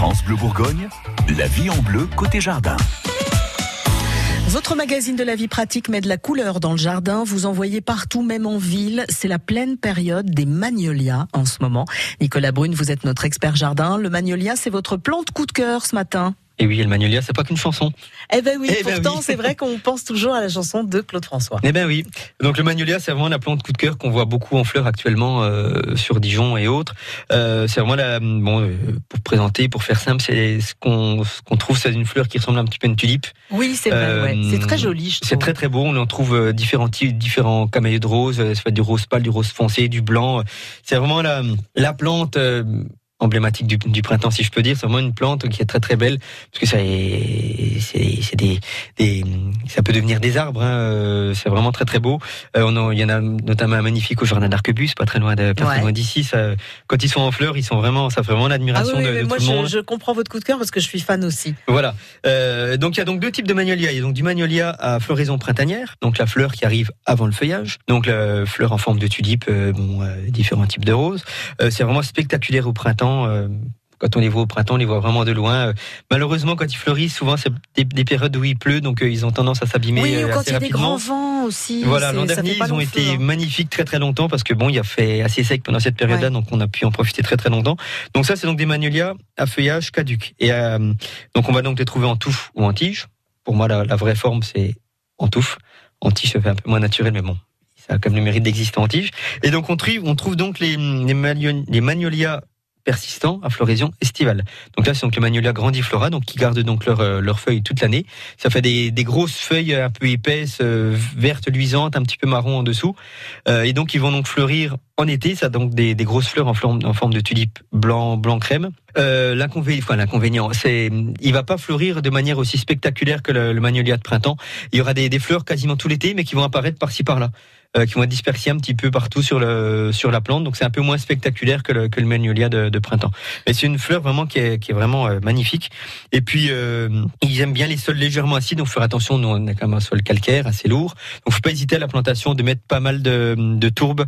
France Bleu Bourgogne, la vie en bleu côté jardin. Votre magazine de la vie pratique met de la couleur dans le jardin. Vous en voyez partout, même en ville. C'est la pleine période des magnolias en ce moment. Nicolas Brune, vous êtes notre expert jardin. Le magnolia, c'est votre plante coup de cœur ce matin. Et oui, le magnolia, c'est pas qu'une chanson. Eh ben oui, Eh ben pourtant oui. c'est vrai qu'on pense toujours à la chanson de Claude François. Eh ben oui. Donc le magnolia, c'est vraiment la plante coup de cœur qu'on voit beaucoup en fleurs actuellement euh, sur Dijon et autres. Euh, c'est vraiment la bon euh, pour présenter, pour faire simple, c'est ce qu'on ce qu'on trouve, c'est une fleur qui ressemble un petit peu à une tulipe. Oui, c'est vrai, Euh, ouais. c'est très joli. je C'est très très beau. On en trouve euh, différents types, différents camélias de rose. euh, Ça fait du rose pâle, du rose foncé, du blanc. C'est vraiment la la plante. Emblématique du, printemps si je peux dire. C'est vraiment une plante qui est très très belle parce que ça est c'est c'est des, des ça peut devenir des arbres hein, euh, c'est vraiment très très beau Euh, on en- il y en a notamment un magnifique au jardin d'Arquebus pas très loin de pas très Ouais. loin d'ici ça quand ils sont en fleurs ils sont vraiment ça fait vraiment Ah l'admiration oui, de, mais de moi tout le monde je, je comprends votre coup de cœur parce que je suis fan aussi. voilà. Euh, donc il y a donc deux types de magnolia. Il y a donc du magnolia à floraison printanière, donc la fleur qui arrive avant le feuillage. Donc la fleur en forme de tulipe, euh, bon, euh, différents types de roses. Euh, c'est vraiment spectaculaire au printemps. Quand on les voit au printemps, on les voit vraiment de loin. Euh, malheureusement, quand ils fleurissent, souvent c'est des, des périodes où il pleut, donc euh, ils ont tendance à s'abîmer oui, euh, quand assez il y a des grands vents aussi. Voilà, l'an dernier, ils ont été magnifiques très très longtemps parce que bon, il a fait assez sec pendant cette période-là, donc on a pu en profiter très très longtemps. Donc ça, c'est donc des magnolias à feuillage caduc. Et euh, donc on va donc les trouver en touffe ou en tige. Pour moi, la, la vraie forme, c'est en touffe. En tige, ça fait un peu moins naturel, mais bon. Ça a quand même le mérite d'exister en tige. Et donc, on trouve, on trouve donc les, les, les magnolias persistants à floraison estivale. Donc là, c'est donc les magnolias grandiflora, donc qui gardent donc leurs euh, feuilles toute l'année. Ça fait des, des grosses feuilles un peu épaisses, euh, vertes luisantes, un petit peu marron en dessous. Euh, et donc ils vont donc fleurir en été. Ça a donc des, des grosses fleurs en forme, en forme de tulipe blanc blanc crème. L'inconvénient, enfin l'inconvénient, c'est il va pas fleurir de manière aussi spectaculaire que le, le magnolia de printemps. Il y aura des, des fleurs quasiment tout l'été, mais qui vont apparaître par-ci par-là. Euh, qui vont être un petit peu partout sur le sur la plante, donc c'est un peu moins spectaculaire que le, que le magnolia de, de printemps. Mais c'est une fleur vraiment qui est, qui est vraiment euh, magnifique. Et puis euh, ils aiment bien les sols légèrement acides, donc faire attention. Nous on a quand même un sol calcaire assez lourd, donc faut pas hésiter à la plantation de mettre pas mal de, de tourbes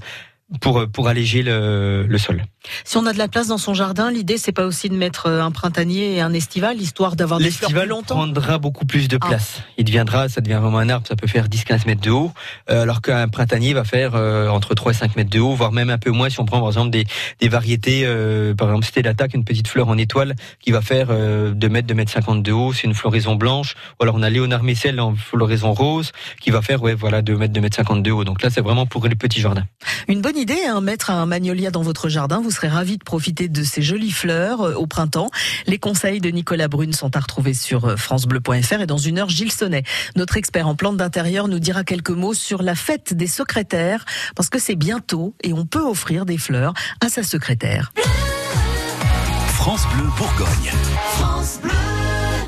pour pour alléger le, le sol. Si on a de la place dans son jardin, l'idée c'est pas aussi de mettre euh, un printanier et un estival, histoire d'avoir des fleurs plus L'estival longtemps. prendra beaucoup plus de Ah. place. Il deviendra, ça devient vraiment un arbre, ça peut faire 10-15 mètres de haut, euh, alors qu'un printanier va faire euh, entre 3 et 5 mètres de haut, voire même un peu moins si on prend par exemple des, des variétés, euh, par exemple c'était l'attaque, une petite fleur en étoile qui va faire euh, 2 mètres, 2 mètres 50 de haut, c'est une floraison blanche, ou alors on a Léonard Messel en floraison rose qui va faire ouais voilà 2 mètres, 2 mètres 50 de haut. Donc là c'est vraiment pour les petits jardins. Une bonne idée, hein, mettre un magnolia dans votre jardin. Vous serez ravis de profiter de ces jolies fleurs euh, au printemps. Les conseils de Nicolas Brune sont à retrouver sur euh, francebleu.fr et dans une heure, Gilles Sonnet, notre expert en plantes d'intérieur, nous dira quelques mots sur la fête des secrétaires parce que c'est bientôt et on peut offrir des fleurs à sa secrétaire. France Bleu Bourgogne. France Bleu.